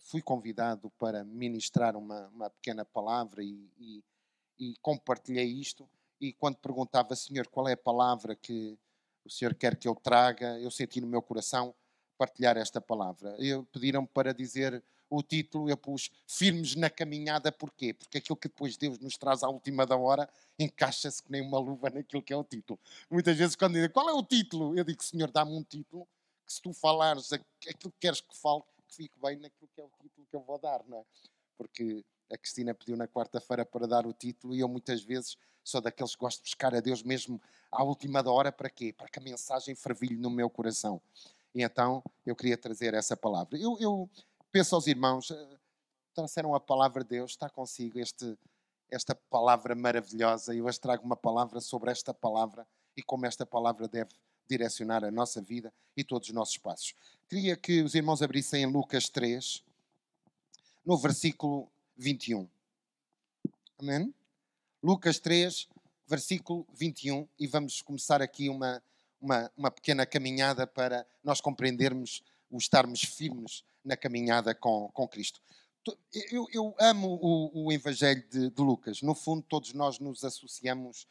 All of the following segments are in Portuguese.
fui convidado para ministrar uma, uma pequena palavra e, e, e, compartilhei isto. E quando perguntava, Senhor, qual é a palavra que o Senhor quer que eu traga, eu senti no meu coração partilhar esta palavra. Pediram-me para dizer o título, eu pus Firmes na Caminhada, porquê? Porque aquilo que depois Deus nos traz à última da hora encaixa-se que nem uma luva naquilo que é o título. Muitas vezes, quando dizem qual é o título, eu digo, Senhor, dá-me um título que se tu falares aquilo que queres que fale, que fique bem naquilo que é o título que eu vou dar, não é? Porque a Cristina pediu na quarta-feira para dar o título e eu muitas vezes sou daqueles que gosto de buscar a Deus mesmo à última hora para quê? Para que a mensagem fervilhe no meu coração. E então eu queria trazer essa palavra. Eu, eu penso aos irmãos, eh, trouxeram a palavra de Deus, está consigo este, esta palavra maravilhosa. E hoje trago uma palavra sobre esta palavra e como esta palavra deve direcionar a nossa vida e todos os nossos passos. Queria que os irmãos abrissem em Lucas 3, no versículo 21. Amém? Lucas 3, versículo 21, e vamos começar aqui uma, uma, uma pequena caminhada para nós compreendermos o estarmos firmes na caminhada com, com Cristo. Eu, eu amo o, o Evangelho de, de, Lucas. No fundo, todos nós nos associamos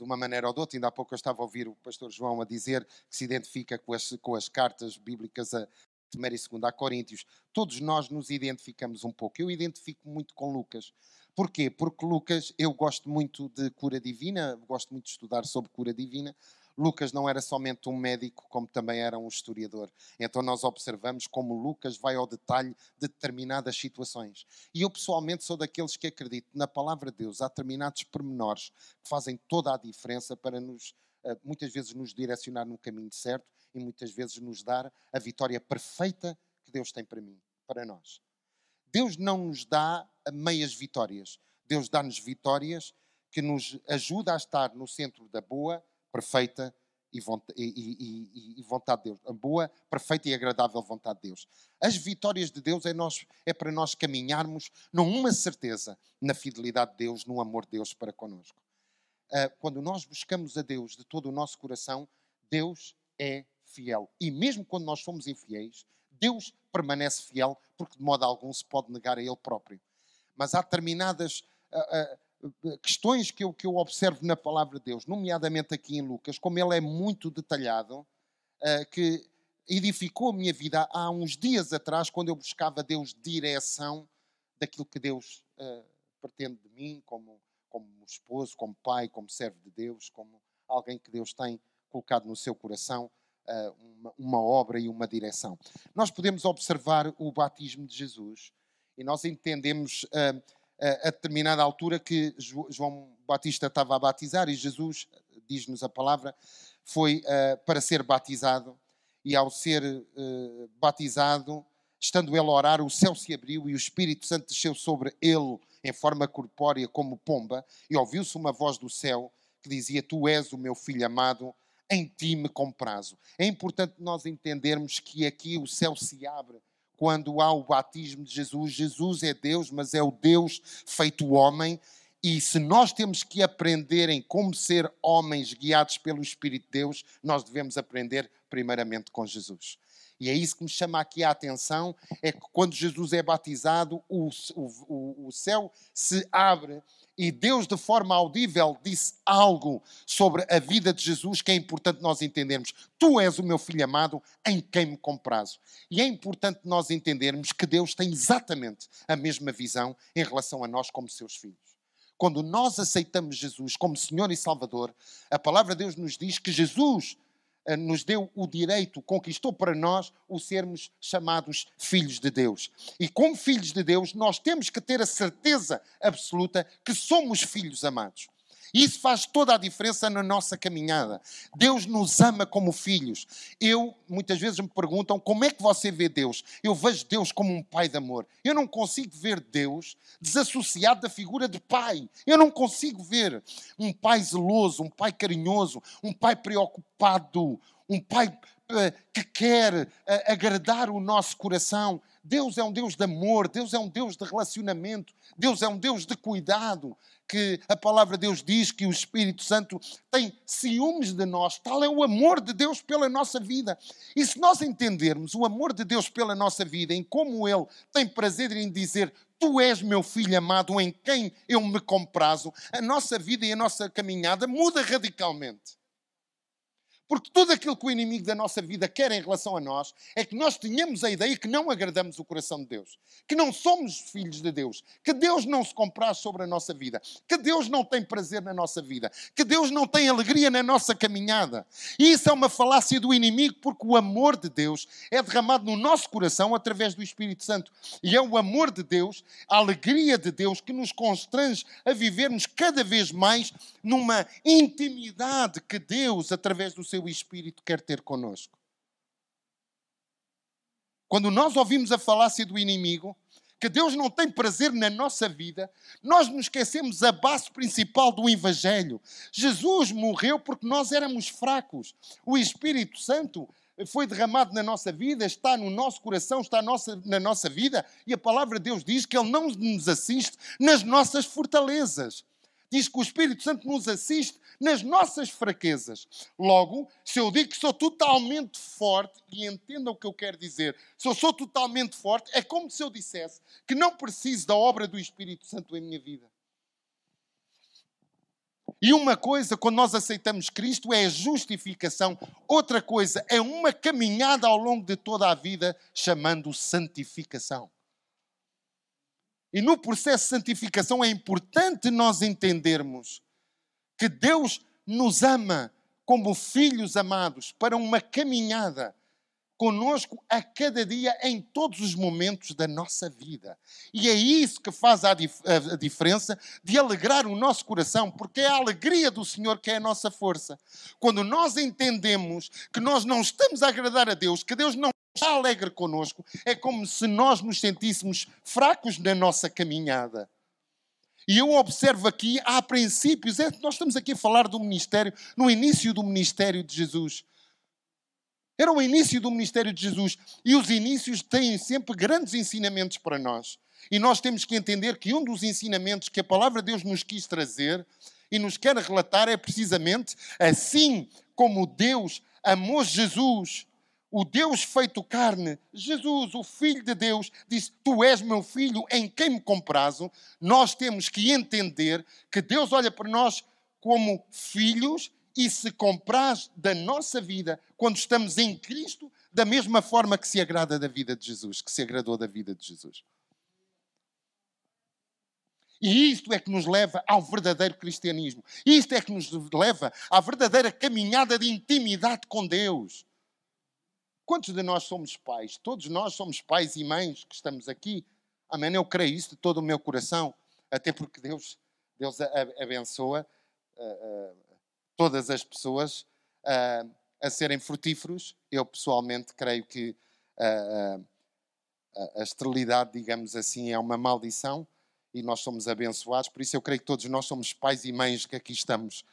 de uma maneira ou de outra. Ainda há pouco eu estava a ouvir o pastor João a dizer que se identifica com as, com as cartas bíblicas a, 1 e 2 a Coríntios. Todos nós nos identificamos um pouco. Eu identifico muito com Lucas. Porquê? Porque Lucas, eu gosto muito de cura divina, gosto muito de estudar sobre cura divina, Lucas não era somente um médico, como também era um historiador. Então nós observamos como Lucas vai ao detalhe de determinadas situações. E eu pessoalmente sou daqueles que acredito na palavra de Deus. Há determinados pormenores que fazem toda a diferença para nos, eh, muitas vezes, nos direcionar no caminho certo e muitas vezes nos dar a vitória perfeita que Deus tem para mim, para nós. Deus não nos dá meias vitórias. Deus dá-nos vitórias que nos ajuda a estar no centro da boa perfeita e, vontade de Deus. A boa, perfeita e agradável vontade de Deus. As vitórias de Deus é, nós, é para nós caminharmos numa certeza na fidelidade de Deus, no amor de Deus para connosco. Uh, quando nós buscamos a Deus de todo o nosso coração, Deus é fiel. E mesmo quando nós somos infiéis, Deus permanece fiel, porque de modo algum se pode negar a Ele próprio. Mas há determinadas. Uh, uh, questões que eu, que eu observo na palavra de Deus, nomeadamente aqui em Lucas, como ele é muito detalhado, uh, que edificou a minha vida há uns dias atrás, quando eu buscava Deus direção daquilo que Deus uh, pretende de mim, como, como esposo, como pai, como servo de Deus, como alguém que Deus tem colocado no seu coração. Uh, uma, uma obra e uma direção. Nós podemos observar o batismo de Jesus e nós entendemos uh, a determinada altura que João Batista estava a batizar e Jesus, diz-nos a palavra, foi uh, para ser batizado e ao ser uh, batizado, estando ele a orar, o céu se abriu e o Espírito Santo desceu sobre ele em forma corpórea como pomba e ouviu-se uma voz do céu que dizia, Tu és o meu filho amado, em ti me comprazo. É importante nós entendermos que aqui o céu se abre quando há o batismo de Jesus. Jesus é Deus, mas é o Deus feito homem. E se nós temos que aprender em como ser homens guiados pelo Espírito de Deus, nós devemos aprender primeiramente com Jesus. E é isso que me chama aqui a atenção: é que quando Jesus é batizado, o, o, o céu se abre e Deus, de forma audível, disse algo sobre a vida de Jesus que é importante nós entendermos. Tu és o meu filho amado, em quem me comprazo. E é importante nós entendermos que Deus tem exatamente a mesma visão em relação a nós como seus filhos. Quando nós aceitamos Jesus como Senhor e Salvador, a palavra de Deus nos diz que Jesus nos deu o direito, conquistou para nós o sermos chamados filhos de Deus. E como filhos de Deus, nós temos que ter a certeza absoluta que somos filhos amados. Isso faz toda a diferença na nossa caminhada. Deus nos ama como filhos. Eu, muitas vezes me perguntam como é que você vê Deus. Eu vejo Deus como um pai de amor. Eu não consigo ver Deus desassociado da figura de pai. Eu não consigo ver um pai zeloso, um pai carinhoso, um pai preocupado, um pai eh, que quer eh, agradar o nosso coração. Deus é um Deus de amor, Deus é um Deus de relacionamento, Deus é um Deus de cuidado, que a palavra de Deus diz que o Espírito Santo tem ciúmes de nós, tal é o amor de Deus pela nossa vida. E se nós entendermos o amor de Deus pela nossa vida, em como Ele tem prazer em dizer Tu és meu filho amado em quem eu me comprazo, a nossa vida e a nossa caminhada muda radicalmente. Porque tudo aquilo que o inimigo da nossa vida quer em relação a nós é que nós tenhamos a ideia que não agradamos o coração de Deus, que não somos filhos de Deus, que Deus não se compraz sobre a nossa vida, que Deus não tem prazer na nossa vida, que Deus não tem alegria na nossa caminhada. E isso é uma falácia do inimigo, porque o amor de Deus é derramado no nosso coração através do Espírito Santo. E é o amor de Deus, a alegria de Deus que nos constrange a vivermos cada vez mais numa intimidade que Deus, através do seu seu Espírito quer ter conosco. Quando nós ouvimos a falácia do inimigo, que Deus não tem prazer na nossa vida, nós nos esquecemos a base principal do Evangelho. Jesus morreu porque nós éramos fracos. O Espírito Santo foi derramado na nossa vida, está no nosso coração, está na nossa vida, e a palavra de Deus diz que Ele não nos assiste nas nossas fortalezas. Diz que o Espírito Santo nos assiste nas nossas fraquezas. Logo, se eu digo que sou totalmente forte, e entenda o que eu quero dizer, se eu sou totalmente forte, é como se eu dissesse que não preciso da obra do Espírito Santo em minha vida. E uma coisa, quando nós aceitamos Cristo, é a justificação. Outra coisa é uma caminhada ao longo de toda a vida, chamando santificação. E no processo de santificação é importante nós entendermos que Deus nos ama como filhos amados para uma caminhada conosco a cada dia em todos os momentos da nossa vida. E é isso que faz a, dif a, diferença de alegrar o nosso coração, porque é a alegria do Senhor que é a nossa força. Quando nós entendemos que nós não estamos a agradar a Deus, que Deus não está alegre conosco, é como se nós nos sentíssemos fracos na nossa caminhada. E eu observo aqui, há princípios, é, nós estamos aqui a falar do ministério, no início do ministério de Jesus. Era o início do ministério de Jesus. E os inícios têm sempre grandes ensinamentos para nós. E nós temos que entender que um dos ensinamentos que a palavra de Deus nos quis trazer e nos quer relatar é precisamente assim como Deus amou Jesus o Deus feito carne, Jesus, o Filho de Deus, disse: Tu és meu filho em quem me comprazo. Nós temos que entender que Deus olha para nós como filhos e se compraz da nossa vida quando estamos em Cristo, da mesma forma que se agrada da vida de Jesus, que se agradou da vida de Jesus. E isto é que nos leva ao verdadeiro cristianismo. Isto é que nos leva à verdadeira caminhada de intimidade com Deus. Quantos de nós somos pais? Todos nós somos pais e mães que estamos aqui. Amém? Eu creio isso de todo o meu coração, até porque Deus, Deus abençoa uh, uh, todas as pessoas uh, a serem frutíferos. Eu pessoalmente creio que a esterilidade, digamos assim, é uma maldição e nós somos abençoados. Por isso eu creio que todos nós somos pais e mães que aqui estamos.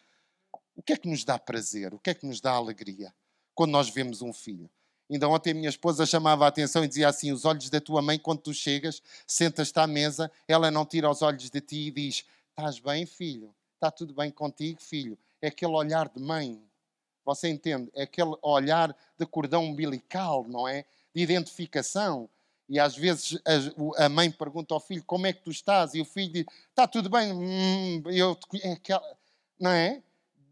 O que é que nos dá prazer? O que é que nos dá alegria quando nós vemos um filho? Ainda ontem a minha esposa chamava a atenção e dizia assim: Os olhos da tua mãe, quando tu chegas, sentas-te à mesa, ela não tira os olhos de ti e diz: Estás bem, filho? Está tudo bem contigo, filho? É aquele olhar de mãe. Você entende? É aquele olhar de cordão umbilical, não é? De identificação. E às vezes a mãe pergunta ao filho: Como é que tu estás? E o filho diz: Está tudo bem. Hum, eu, é aquela, não é?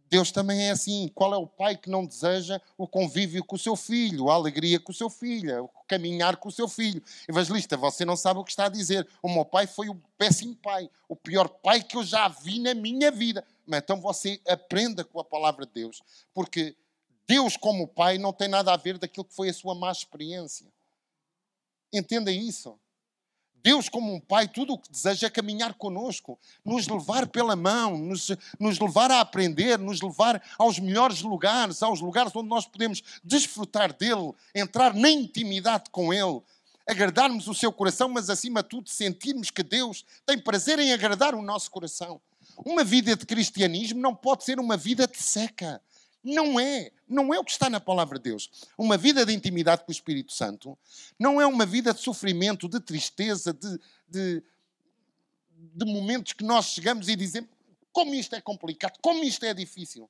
Deus também é assim. Qual é o pai que não deseja o convívio com o seu filho, a alegria com o seu filho, o caminhar com o seu filho? Evangelista, você não sabe o que está a dizer. O meu pai foi o péssimo pai, o pior pai que eu já vi na minha vida. Mas então você aprenda com a palavra de Deus, porque Deus, como pai, não tem nada a ver daquilo que foi a sua má experiência. Entenda isso. Deus, como um pai, tudo o que deseja é caminhar conosco, nos levar pela mão, nos, nos levar a aprender, nos levar aos melhores lugares, aos lugares onde nós podemos desfrutar dele, entrar na intimidade com ele, agradarmos o seu coração, mas acima de tudo sentirmos que Deus tem prazer em agradar o nosso coração. Uma vida de cristianismo não pode ser uma vida de seca. Não é. Não é o que está na palavra de Deus. Uma vida de intimidade com o Espírito Santo não é uma vida de sofrimento, de tristeza, de, de, de momentos que nós chegamos e dizemos como isto é complicado, como isto é difícil.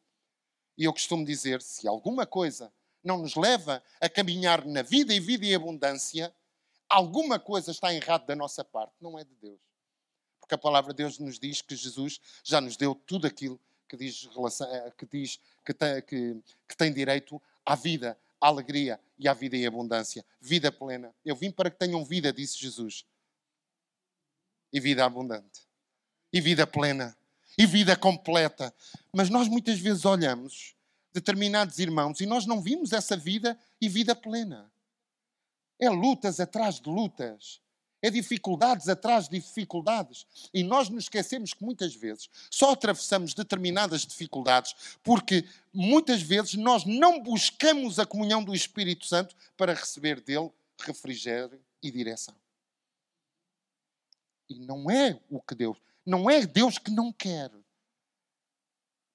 E eu costumo dizer: se alguma coisa não nos leva a caminhar na vida e vida e abundância, alguma coisa está errada da nossa parte, não é de Deus. Porque a palavra de Deus nos diz que Jesus já nos deu tudo aquilo que diz, eh, que, diz que, tem, que, que tem direito à vida, à alegria e à vida em abundância. Vida plena. Eu vim para que tenham vida, disse Jesus. E vida abundante. E vida plena. E vida completa. Mas nós muitas vezes olhamos determinados irmãos e nós não vimos essa vida e vida plena. É lutas atrás de lutas. É dificuldades atrás de dificuldades. E nós nos esquecemos que muitas vezes só atravessamos determinadas dificuldades porque muitas vezes nós não buscamos a comunhão do Espírito Santo para receber dele refrigério e direção. E não é o que Deus, não é Deus que não quer.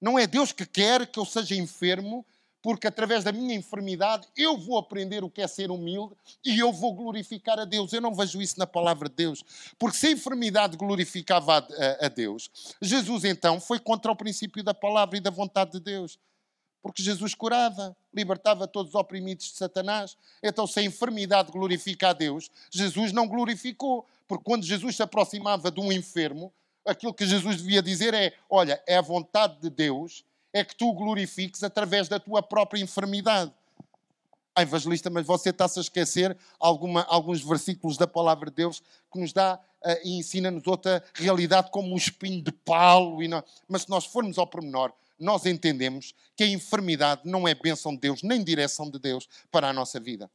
Não é Deus que quer que eu seja enfermo, porque através da minha enfermidade eu vou aprender o que é ser humilde e eu vou glorificar a Deus. Eu não vejo isso na palavra de Deus. Porque se a enfermidade glorificava a, a, Deus, Jesus então foi contra o princípio da palavra e da vontade de Deus. Porque Jesus curava, libertava todos os oprimidos de Satanás. Então, se a enfermidade glorifica a Deus, Jesus não glorificou. Porque quando Jesus se aproximava de um enfermo, aquilo que Jesus devia dizer é: Olha, é a vontade de Deus é que tu glorifiques através da tua própria enfermidade. Ah, evangelista, mas você está-se a esquecer alguma, alguns versículos da palavra de Deus que nos dá uh, e ensina-nos outra realidade como um espinho de palo. Não... Mas se nós formos ao pormenor, nós entendemos que a enfermidade não é bênção de Deus, nem direção de Deus para a nossa vida.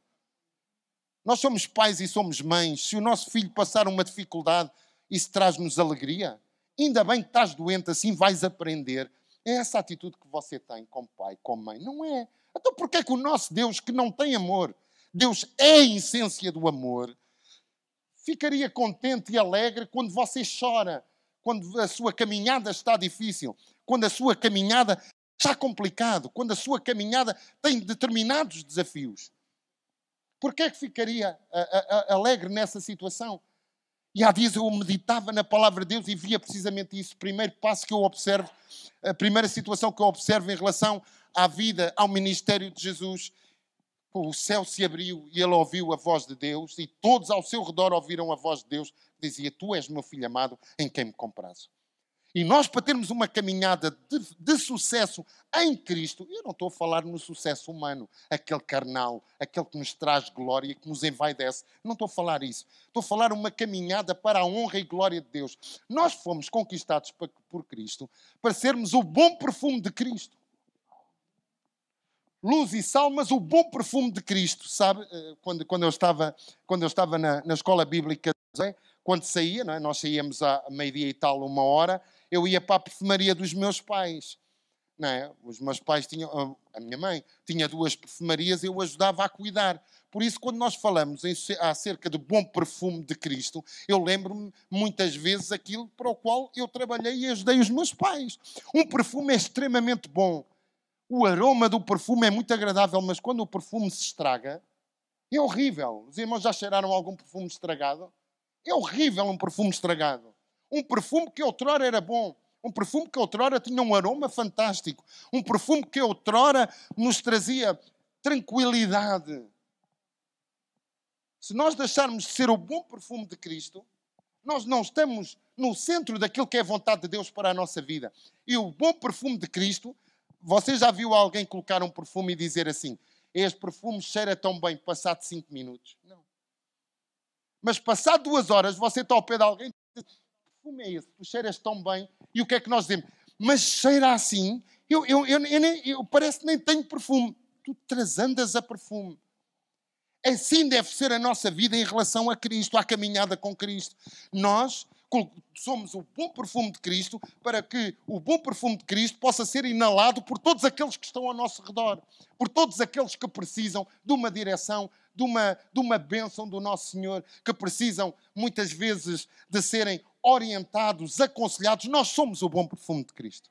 Nós somos pais e somos mães. Se o nosso filho passar uma dificuldade, isso traz-nos alegria. Ainda bem que estás doente, assim vais aprender. É essa atitude que você tem como pai, como mãe. Não é. Então porquê é que o nosso Deus, que não tem amor, Deus é a essência do amor, ficaria contente e alegre quando você chora, quando a sua caminhada está difícil, quando a sua caminhada está complicado, quando a sua caminhada tem determinados desafios? Porquê é que ficaria alegre nessa situação? E há dias eu meditava na palavra de Deus e via precisamente isso. O primeiro passo que eu observo, a primeira situação que eu observo em relação à vida, ao ministério de Jesus, o céu se abriu e ele ouviu a voz de Deus e todos ao seu redor ouviram a voz de Deus dizia: Tu és meu filho amado em quem me comprazo. E nós, para termos uma caminhada de, de, sucesso em Cristo, eu não estou a falar no sucesso humano, aquele carnal, aquele que nos traz glória, que nos envaidece. Não estou a falar isso. Estou a falar uma caminhada para a honra e glória de Deus. Nós fomos conquistados por Cristo para sermos o bom perfume de Cristo. Luz e sal, mas o bom perfume de Cristo. Sabe, eh, quando, quando eu estava, quando eu estava na, na escola bíblica, quando saía, é? nós saíamos à meio-dia e tal, uma hora, eu ia para a perfumaria dos meus pais. Não é? Os meus pais tinham, a minha mãe tinha duas perfumarias, eu ajudava a cuidar. Por isso, quando nós falamos em, acerca do bom perfume de Cristo, eu lembro-me muitas vezes aquilo para o qual eu trabalhei e ajudei os meus pais. Um perfume é extremamente bom. O aroma do perfume é muito agradável, mas quando o perfume se estraga, é horrível. Os irmãos já cheiraram algum perfume estragado? É horrível um perfume estragado. Um perfume que outrora era bom. Um perfume que outrora tinha um aroma fantástico. Um perfume que outrora nos trazia tranquilidade. Se nós deixarmos de ser o bom perfume de Cristo, nós não estamos no centro daquilo que é a vontade de Deus para a nossa vida. E o bom perfume de Cristo, você já viu alguém colocar um perfume e dizer assim: Este perfume cheira tão bem, passado cinco minutos? Não. Mas passado duas horas, você está ao pé de alguém e diz: perfume é esse? Tu cheiras tão bem. E o que é que nós dizemos? Mas cheira assim? Eu, eu, eu, eu, nem, eu parece que nem tenho perfume. Tu trasandas a perfume. Assim deve ser a nossa vida em relação a Cristo, à caminhada com Cristo. Nós somos o bom perfume de Cristo para que o bom perfume de Cristo possa ser inalado por todos aqueles que estão ao nosso redor, por todos aqueles que precisam de uma direção, de uma, de uma bênção do nosso Senhor, que precisam muitas vezes de serem orientados, aconselhados. Nós somos o bom perfume de Cristo.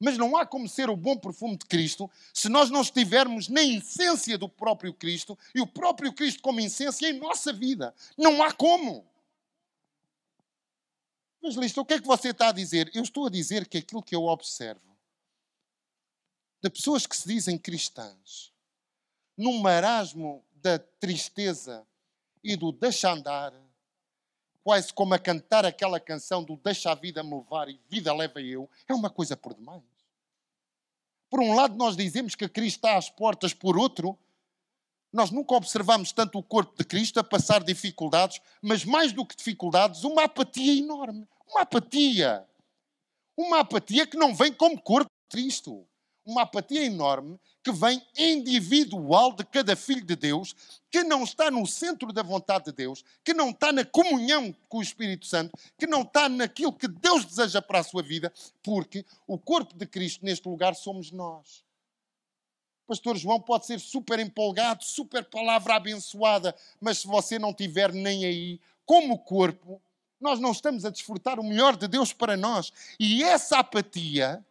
Mas não há como ser o bom perfume de Cristo se nós não estivermos na essência do próprio Cristo e o próprio Cristo como essência em nossa vida. Não há como. Listo, o que é que você está a dizer? Eu estou a dizer que aquilo que eu observo de pessoas que se dizem cristãs, num marasmo da tristeza e do deixa andar, quase como a cantar aquela canção do deixa a vida me levar e vida leva eu, é uma coisa por demais. Por um lado, nós dizemos que Cristo está às portas, por outro, nós nunca observamos tanto o corpo de Cristo a passar dificuldades, mas mais do que dificuldades, uma apatia enorme. Uma apatia. Uma apatia que não vem como corpo de Cristo uma apatia enorme que vem individual de cada filho de Deus, que não está no centro da vontade de Deus, que não está na comunhão com o Espírito Santo, que não está naquilo que Deus deseja para a sua vida, porque o corpo de Cristo neste lugar somos nós. Pastor João pode ser super empolgado, super palavra abençoada, mas se você não tiver nem aí, como corpo, nós não estamos a desfrutar o melhor de Deus para nós. E essa apatia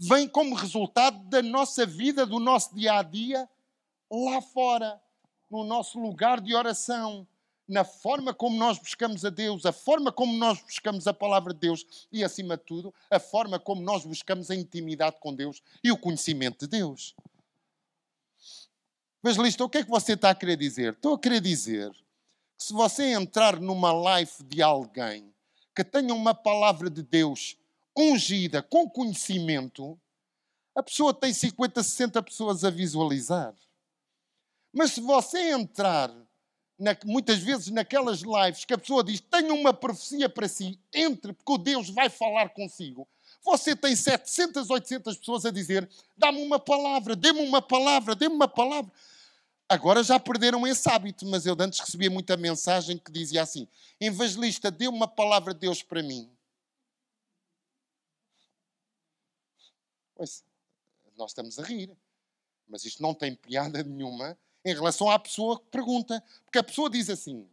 vem como resultado da nossa vida, do nosso dia a dia, lá fora, no nosso lugar de oração, na forma como nós buscamos a Deus, a forma como nós buscamos a palavra de Deus e, acima de tudo, a forma como nós buscamos a intimidade com Deus e o conhecimento de Deus. Listo, o que é que você está a querer dizer? Estou a querer dizer que se você entrar numa live de alguém que tenha uma palavra de Deus ungida com conhecimento, a pessoa tem 50, 60 pessoas a visualizar. Mas se você entrar, na, muitas vezes naquelas lives que a pessoa diz: Tenho uma profecia para si, entre, porque o Deus vai falar consigo. Você tem 700, 800 pessoas a dizer: Dá-me uma palavra, dê-me uma palavra, dê-me uma palavra. Agora já perderam esse hábito, mas eu antes recebia muita mensagem que dizia assim: Evangelista, dê uma palavra de Deus para mim. Pois, nós estamos a rir. Mas isto não tem piada nenhuma em relação à pessoa que pergunta. Porque a pessoa diz assim: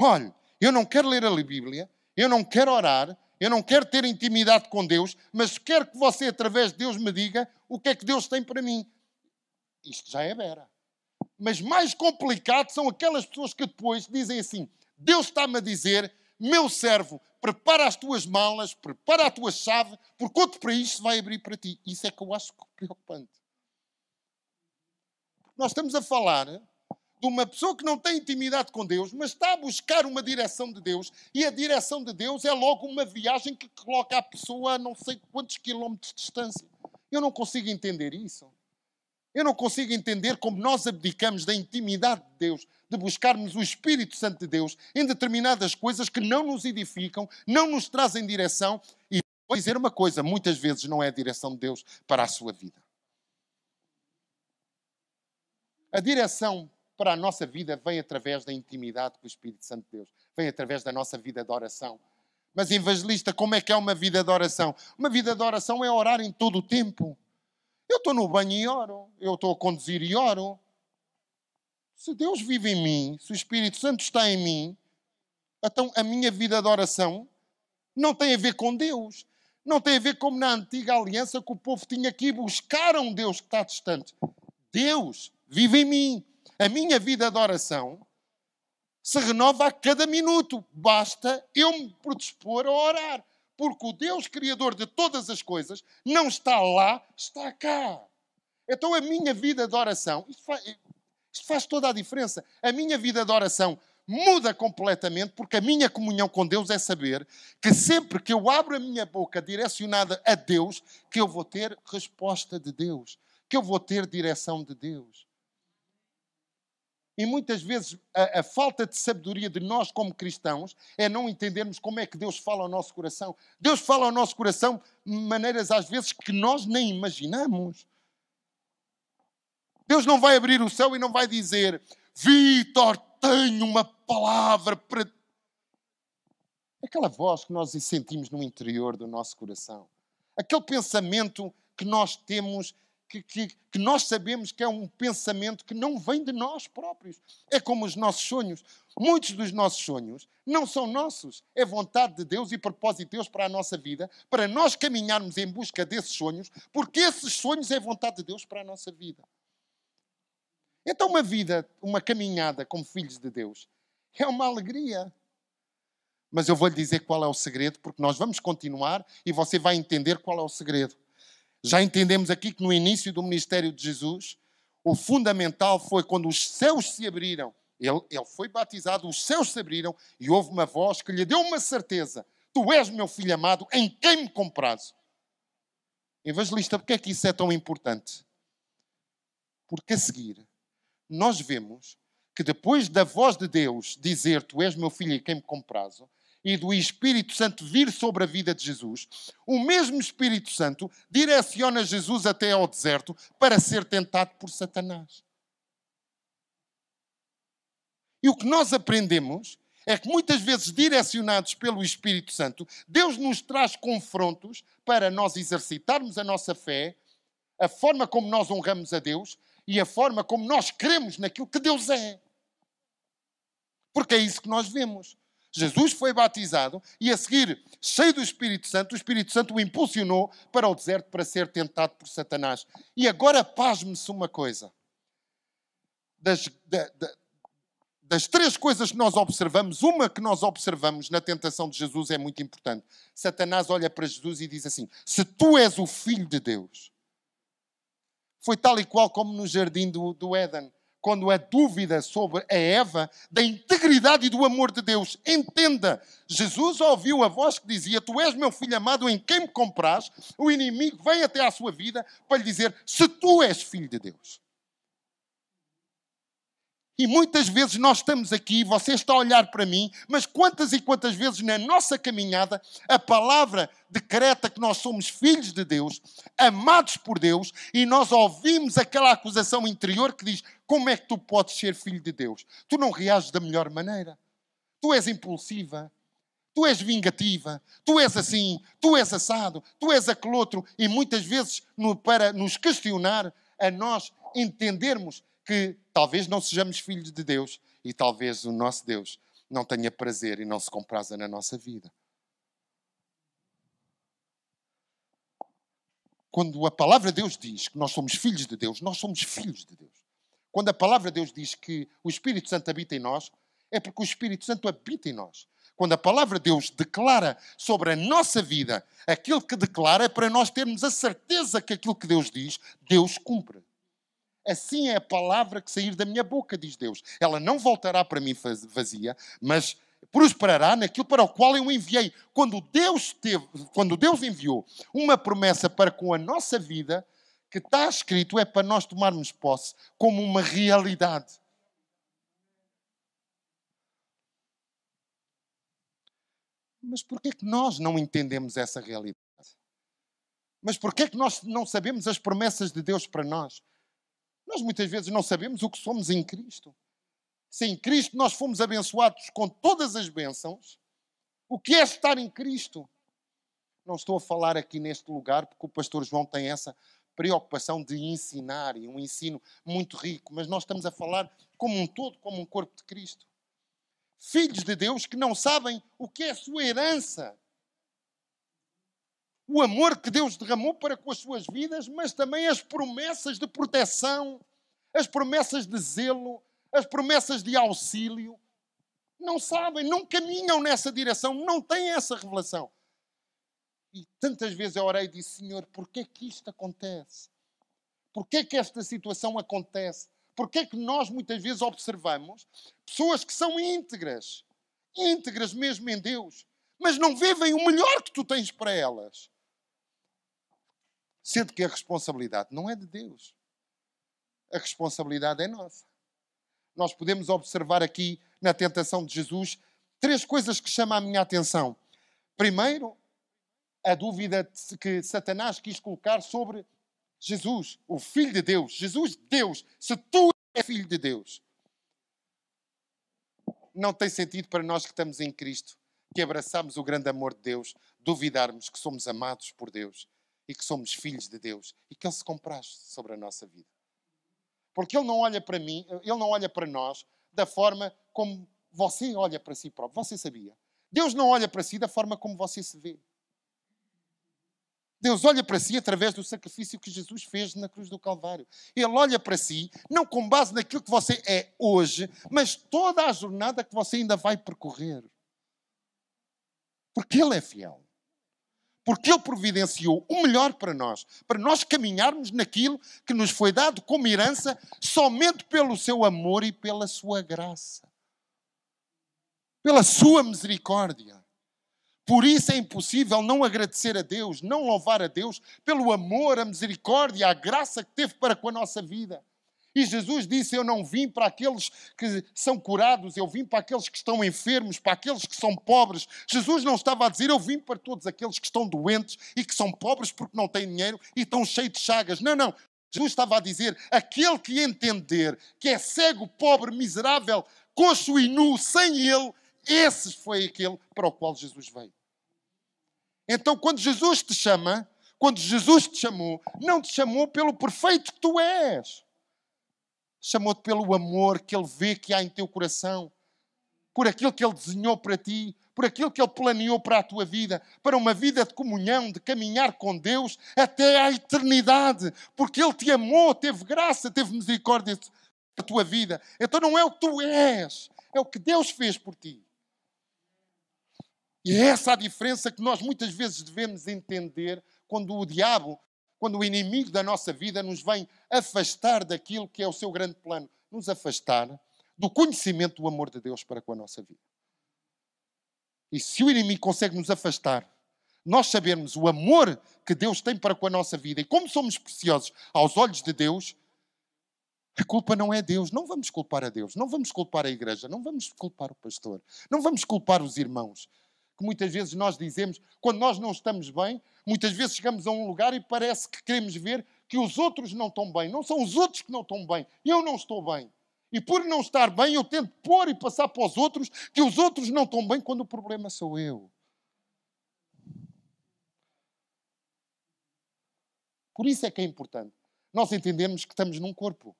Olha, eu não quero ler a Bíblia, eu não quero orar, eu não quero ter intimidade com Deus, mas quero que você, através de Deus, me diga o que é que Deus tem para mim. Isto já é vera. Mas mais complicado são aquelas pessoas que depois dizem assim: Deus está-me a dizer meu servo, prepara as tuas malas, prepara a tua chave, porque outro país se vai abrir para ti. Isso é que eu acho preocupante. Nós estamos a falar de uma pessoa que não tem intimidade com Deus, mas está a buscar uma direção de Deus, e a direção de Deus é logo uma viagem que coloca a pessoa a não sei quantos quilómetros de distância. Eu não consigo entender isso. Eu não consigo entender como nós abdicamos da intimidade de Deus, de buscarmos o Espírito Santo de Deus em determinadas coisas que não nos edificam, não nos trazem direção. E vou dizer uma coisa: muitas vezes não é a direção de Deus para a sua vida. A direção para a nossa vida vem através da intimidade com o Espírito Santo de Deus, vem através da nossa vida de oração. Mas, evangelista, como é que é uma vida de oração? Uma vida de oração é orar em todo o tempo. Eu estou no banho e oro. Eu estou a conduzir e oro. Se Deus vive em mim, se o Espírito Santo está em mim, então a minha vida de oração não tem a ver com Deus. Não tem a ver como na antiga aliança que o povo tinha que ir buscar um Deus que está distante. Deus vive em mim. A minha vida de oração se renova a cada minuto. Basta eu me predispor a orar porque o Deus Criador de todas as coisas não está lá, está cá. Então a minha vida de oração, isto faz, isto faz toda a diferença. A minha vida de oração muda completamente, porque a minha comunhão com Deus é saber que sempre que eu abro a minha boca direcionada a Deus, que eu vou ter resposta de Deus, que eu vou ter direção de Deus. E muitas vezes a, a, falta de sabedoria de nós, como cristãos, é não entendermos como é que Deus fala ao nosso coração. Deus fala ao nosso coração de maneiras, às vezes, que nós nem imaginamos. Deus não vai abrir o céu e não vai dizer: Vitor, tenho uma palavra para. Aquela voz que nós sentimos no interior do nosso coração. Aquele pensamento que nós temos que, que, que, nós sabemos que é um pensamento que não vem de nós próprios. É como os nossos sonhos. Muitos dos nossos sonhos não são nossos. É vontade de Deus e propósito de Deus para a nossa vida, para nós caminharmos em busca desses sonhos, porque esses sonhos é vontade de Deus para a nossa vida. Então, uma vida, uma caminhada como filhos de Deus, é uma alegria. Mas eu vou lhe dizer qual é o segredo, porque nós vamos continuar e você vai entender qual é o segredo. Já entendemos aqui que no início do ministério de Jesus, o fundamental foi quando os céus se abriram. Ele, ele foi batizado, os céus se abriram e houve uma voz que lhe deu uma certeza: Tu és meu filho amado, em quem me comprazo. Evangelista, porquê é que isso é tão importante? Porque a seguir, nós vemos que depois da voz de Deus dizer: Tu és meu filho em quem me comprazo, e do Espírito Santo vir sobre a vida de Jesus, o mesmo Espírito Santo direciona Jesus até ao deserto para ser tentado por Satanás. E o que nós aprendemos é que muitas vezes, direcionados pelo Espírito Santo, Deus nos traz confrontos para nós exercitarmos a nossa fé, a forma como nós honramos a Deus e a forma como nós cremos naquilo que Deus é. Porque é isso que nós vemos. Jesus foi batizado e a seguir, cheio do Espírito Santo, o Espírito Santo o impulsionou para o deserto para ser tentado por Satanás. E agora pasme-se uma coisa. Das, da, da, das três coisas que nós observamos, uma que nós observamos na tentação de Jesus é muito importante. Satanás olha para Jesus e diz assim: Se tu és o filho de Deus. Foi tal e qual como no jardim do, do Éden quando há dúvida sobre a Eva, da integridade e do amor de Deus. Entenda, Jesus ouviu a voz que dizia: Tu és meu filho amado em quem me compras. O inimigo vem até à sua vida para lhe dizer: Se tu és filho de Deus. E muitas vezes nós estamos aqui, você está a olhar para mim, mas quantas e quantas vezes na nossa caminhada a palavra decreta que nós somos filhos de Deus, amados por Deus, e nós ouvimos aquela acusação interior que diz: Como é que tu podes ser filho de Deus? Tu não reages da melhor maneira. Tu és impulsiva. Tu és vingativa, tu és assim, tu és assado, tu és aquele outro, e muitas vezes para nos questionar, a nós entendermos que talvez não sejamos filhos de Deus e talvez o nosso Deus não tenha prazer e não se compraza na nossa vida. Quando a palavra de Deus diz que nós somos filhos de Deus, nós somos filhos de Deus. Quando a palavra de Deus diz que o Espírito Santo habita em nós, é porque o Espírito Santo habita em nós. Quando a palavra de Deus declara sobre a nossa vida aquilo que declara, é para nós termos a certeza que aquilo que Deus diz, Deus cumpre. Assim é a palavra que sair da minha boca, diz Deus. Ela não voltará para mim vazia, mas prosperará naquilo para o qual eu enviei. Quando Deus teve, quando Deus enviou uma promessa para com a nossa vida, que está escrito é para nós tomarmos posse como uma realidade. Mas por que nós não entendemos essa realidade? Mas por que nós não sabemos as promessas de Deus para nós? Nós muitas vezes não sabemos o que somos em Cristo. Se em Cristo nós fomos abençoados com todas as bênçãos, o que é estar em Cristo? Não estou a falar aqui neste lugar porque o pastor João tem essa preocupação de ensinar e um ensino muito rico, mas nós estamos a falar como um todo, como um corpo de Cristo. Filhos de Deus que não sabem o que é a sua herança o amor que Deus derramou para com as suas vidas, mas também as promessas de proteção, as promessas de zelo, as promessas de auxílio. Não sabem, não caminham nessa direção, não têm essa revelação. E tantas vezes eu orei e disse: Senhor, por que isto acontece? Por que esta situação acontece? Por que que nós muitas vezes observamos pessoas que são íntegras, íntegras mesmo em Deus, mas não vivem o melhor que tu tens para elas? Sendo que a responsabilidade não é de Deus. A responsabilidade é nossa. Nós podemos observar aqui na tentação de Jesus três coisas que chamam a minha atenção. Primeiro, a dúvida que Satanás quis colocar sobre Jesus, o Filho de Deus. Jesus, Deus, se tu és Filho de Deus. Não tem sentido para nós que estamos em Cristo, que abraçamos o grande amor de Deus, duvidarmos que somos amados por Deus e que somos filhos de Deus e que Ele se compraz sobre a nossa vida. Porque Ele não olha para mim, Ele não olha para nós da forma como você olha para si próprio. Você sabia? Deus não olha para si da forma como você se vê. Deus olha para si através do sacrifício que Jesus fez na cruz do Calvário. Ele olha para si, não com base naquilo que você é hoje, mas toda a jornada que você ainda vai percorrer. Porque Ele é fiel. Porque Ele providenciou o melhor para nós, para nós caminharmos naquilo que nos foi dado como herança somente pelo seu amor e pela sua graça, pela sua misericórdia. Por isso é impossível não agradecer a Deus, não louvar a Deus pelo amor, a misericórdia, a graça que teve para com a nossa vida. E Jesus disse: Eu não vim para aqueles que são curados, eu vim para aqueles que estão enfermos, para aqueles que são pobres. Jesus não estava a dizer: Eu vim para todos aqueles que estão doentes e que são pobres porque não têm dinheiro e estão cheios de chagas. Não, não. Jesus estava a dizer: Aquele que entender que é cego, pobre, miserável, coxo e nu, sem Ele, esse foi aquele para o qual Jesus veio. Então, quando Jesus te chama, quando Jesus te chamou, não te chamou pelo perfeito que tu és. Chamou-te pelo amor que Ele vê que há em teu coração, por aquilo que Ele desenhou para ti, por aquilo que Ele planeou para a tua vida, para uma vida de comunhão, de caminhar com Deus até à eternidade, porque Ele te amou, teve graça, teve misericórdia da tua vida. Então não é o que tu és, é o que Deus fez por ti. E é essa a diferença que nós muitas vezes devemos entender quando o diabo, quando o inimigo da nossa vida nos vem afastar daquilo que é o seu grande plano, nos afastar do conhecimento do amor de Deus para com a nossa vida. E se o inimigo consegue nos afastar, nós sabermos o amor que Deus tem para com a nossa vida e como somos preciosos aos olhos de Deus, a culpa não é Deus. Não vamos culpar a Deus, não vamos culpar a igreja, não vamos culpar o pastor, não vamos culpar os irmãos que muitas vezes nós dizemos, quando nós não estamos bem, muitas vezes chegamos a um lugar e parece que queremos ver que os outros não estão bem. Não são os outros que não estão bem. Eu não estou bem. E por não estar bem, eu tento pôr e passar para os outros que os outros não estão bem quando o problema sou eu. Por isso é que é importante nós entendermos que estamos num corpo.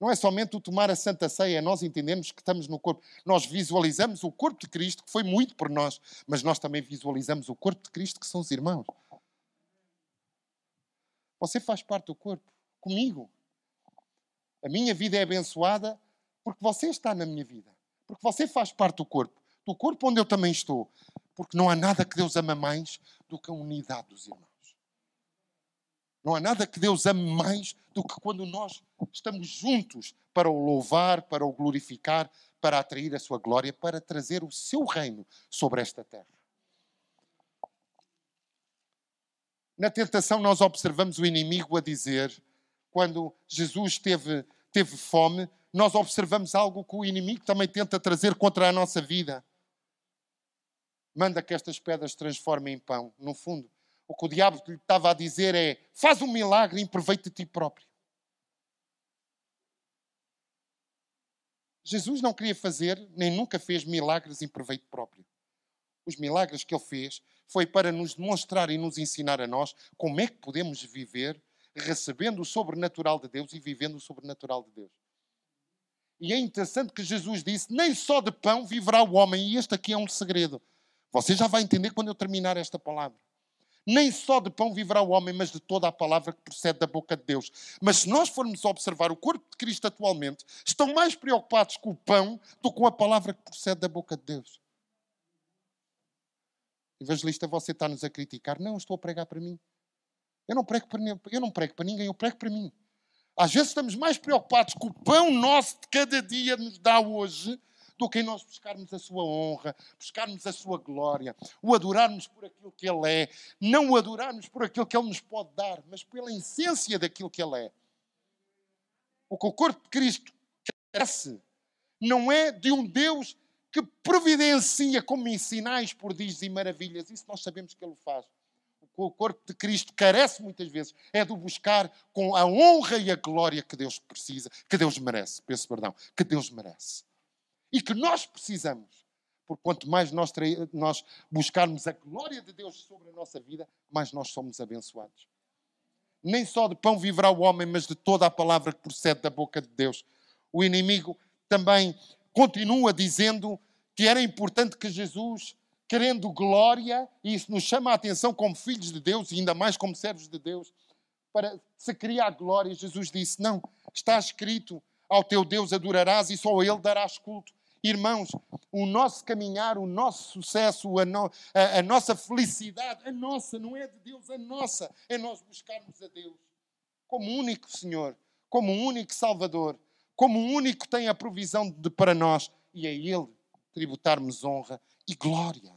Não é somente o tomar a Santa Ceia, é nós entendemos que estamos no corpo. Nós visualizamos o corpo de Cristo, que foi muito por nós, mas nós também visualizamos o corpo de Cristo, que são os irmãos. Você faz parte do corpo, comigo. A minha vida é abençoada porque você está na minha vida. Porque você faz parte do corpo. Do corpo onde eu também estou. Porque não há nada que Deus ama mais do que a unidade dos irmãos. Não há nada que Deus ame mais do que quando nós estamos juntos para o louvar, para o glorificar, para atrair a sua glória, para trazer o seu reino sobre esta terra. Na tentação, nós observamos o inimigo a dizer, quando Jesus teve, teve fome, nós observamos algo que o inimigo também tenta trazer contra a nossa vida. Manda que estas pedras transformem em pão. No fundo, o que o diabo lhe estava a dizer é: faz um milagre e aproveita ti próprio. Jesus não queria fazer, nem nunca fez milagres em proveito próprio. Os milagres que ele fez foi para nos demonstrar e nos ensinar a nós como é que podemos viver recebendo o sobrenatural de Deus e vivendo o sobrenatural de Deus. E é interessante que Jesus disse: nem só de pão viverá o homem, e este aqui é um segredo. Você já vai entender quando eu terminar esta palavra. Nem só de pão viverá o homem, mas de toda a palavra que procede da boca de Deus. Mas se nós formos observar o corpo de Cristo atualmente, estão mais preocupados com o pão do que com a palavra que procede da boca de Deus. Evangelista, você está-nos a criticar? Não, estou a pregar para mim. Eu não prego para, eu não prego para ninguém, eu prego para mim. Às vezes estamos mais preocupados com o pão nosso de cada dia nos dá hoje do que em nós buscarmos a sua honra, buscarmos a sua glória, o adorarmos por aquilo que Ele é, não o adorarmos por aquilo que Ele nos pode dar, mas pela essência daquilo que Ele é. O que o corpo de Cristo carece não é de um Deus que providencia como em sinais, prodígios e maravilhas. Isso nós sabemos que Ele faz. O corpo de Cristo carece muitas vezes é do buscar com a honra e a glória que Deus precisa, que Deus merece. Peço perdão, que Deus merece e que nós precisamos Porque quanto mais nós, nós buscarmos a glória de Deus sobre a nossa vida, mais nós somos abençoados. Nem só de pão viverá o homem, mas de toda a palavra que procede da boca de Deus. O inimigo também continua dizendo que era importante que Jesus, querendo glória, e isso nos chama a atenção como filhos de Deus e ainda mais como servos de Deus, para se criar glória. Jesus disse: Não, está escrito: ao teu Deus adorarás e só a Ele darás culto. Irmãos, o nosso caminhar, o nosso sucesso, a, no, a, a, nossa felicidade, a nossa, não é de Deus, a nossa, é nós buscarmos a Deus como único Senhor, como único Salvador, como único tem a provisão de, para nós e a Ele tributarmos honra e glória.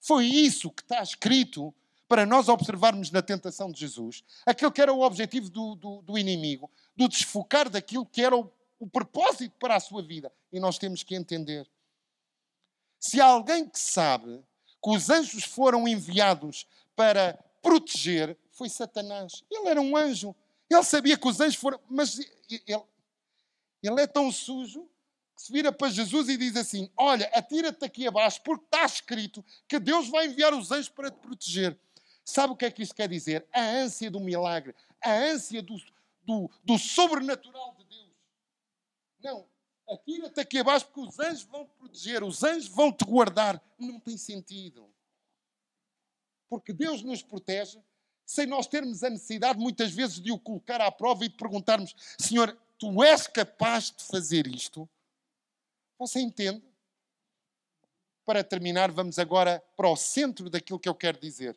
Foi isso que está escrito para nós observarmos na tentação de Jesus, aquele que era o objetivo do, do, do inimigo, do desfocar daquilo que era o o propósito para a sua vida. E nós temos que entender. Se há alguém que sabe que os anjos foram enviados para proteger, foi Satanás. Ele era um anjo. Ele sabia que os anjos foram. Mas ele, ele é tão sujo que se vira para Jesus e diz assim: Olha, atira-te aqui abaixo, porque está escrito que Deus vai enviar os anjos para te proteger. Sabe o que é que isto quer dizer? A ânsia do milagre, a ânsia do, do, do sobrenatural. Não, atira-te aqui abaixo porque os anjos vão te proteger, os anjos vão te guardar. Não tem sentido. Porque Deus nos protege sem nós termos a necessidade, muitas vezes, de o colocar à prova e de perguntarmos: Senhor, tu és capaz de fazer isto? Você entende? Para terminar, vamos agora para o centro daquilo que eu quero dizer.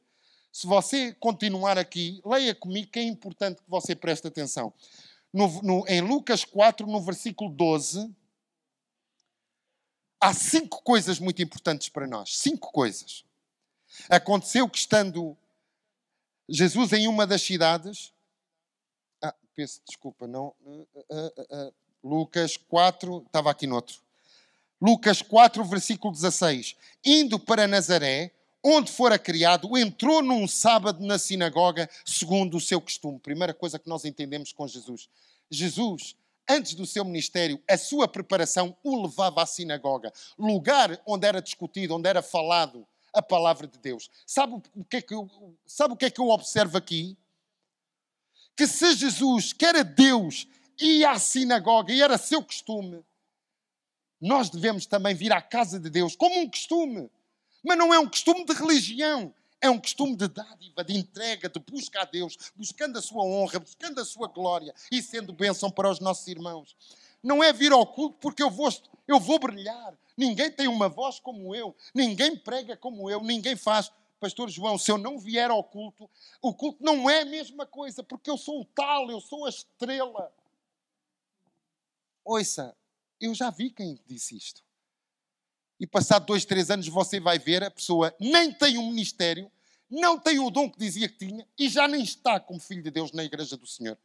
Se você continuar aqui, leia comigo que é importante que você preste atenção no, no, em Lucas 4, no versículo 12, há cinco coisas muito importantes para nós. Cinco coisas. Aconteceu que estando Jesus em uma das cidades. Ah, peço desculpa, não. Uh, uh, uh, Lucas 4, estava aqui no outro. Lucas 4, versículo 16. Indo para Nazaré, onde fora criado, entrou num sábado na sinagoga, segundo o seu costume. Primeira coisa que nós entendemos com Jesus. Jesus, antes do seu ministério, a sua preparação o levava à sinagoga, lugar onde era discutido, onde era falado a palavra de Deus. Sabe o que é que eu, sabe o que é que eu observo aqui? Que se Jesus, que era Deus, ia à sinagoga e era seu costume, nós devemos também vir à casa de Deus como um costume. Mas não é um costume de religião, é um costume de dádiva, de entrega, de busca a Deus, buscando a sua honra, buscando a sua glória e sendo bênção para os nossos irmãos. Não é vir ao culto porque eu vou, eu vou brilhar. Ninguém tem uma voz como eu, ninguém prega como eu, ninguém faz. Pastor João, se eu não vier ao culto, o culto não é a mesma coisa, porque eu sou o tal, eu sou a estrela. Ouça, eu já vi quem disse isto e passado dois, três anos você vai ver a pessoa nem tem um ministério, não tem o dom que dizia que tinha e já nem está como filho de Deus na igreja do Senhor.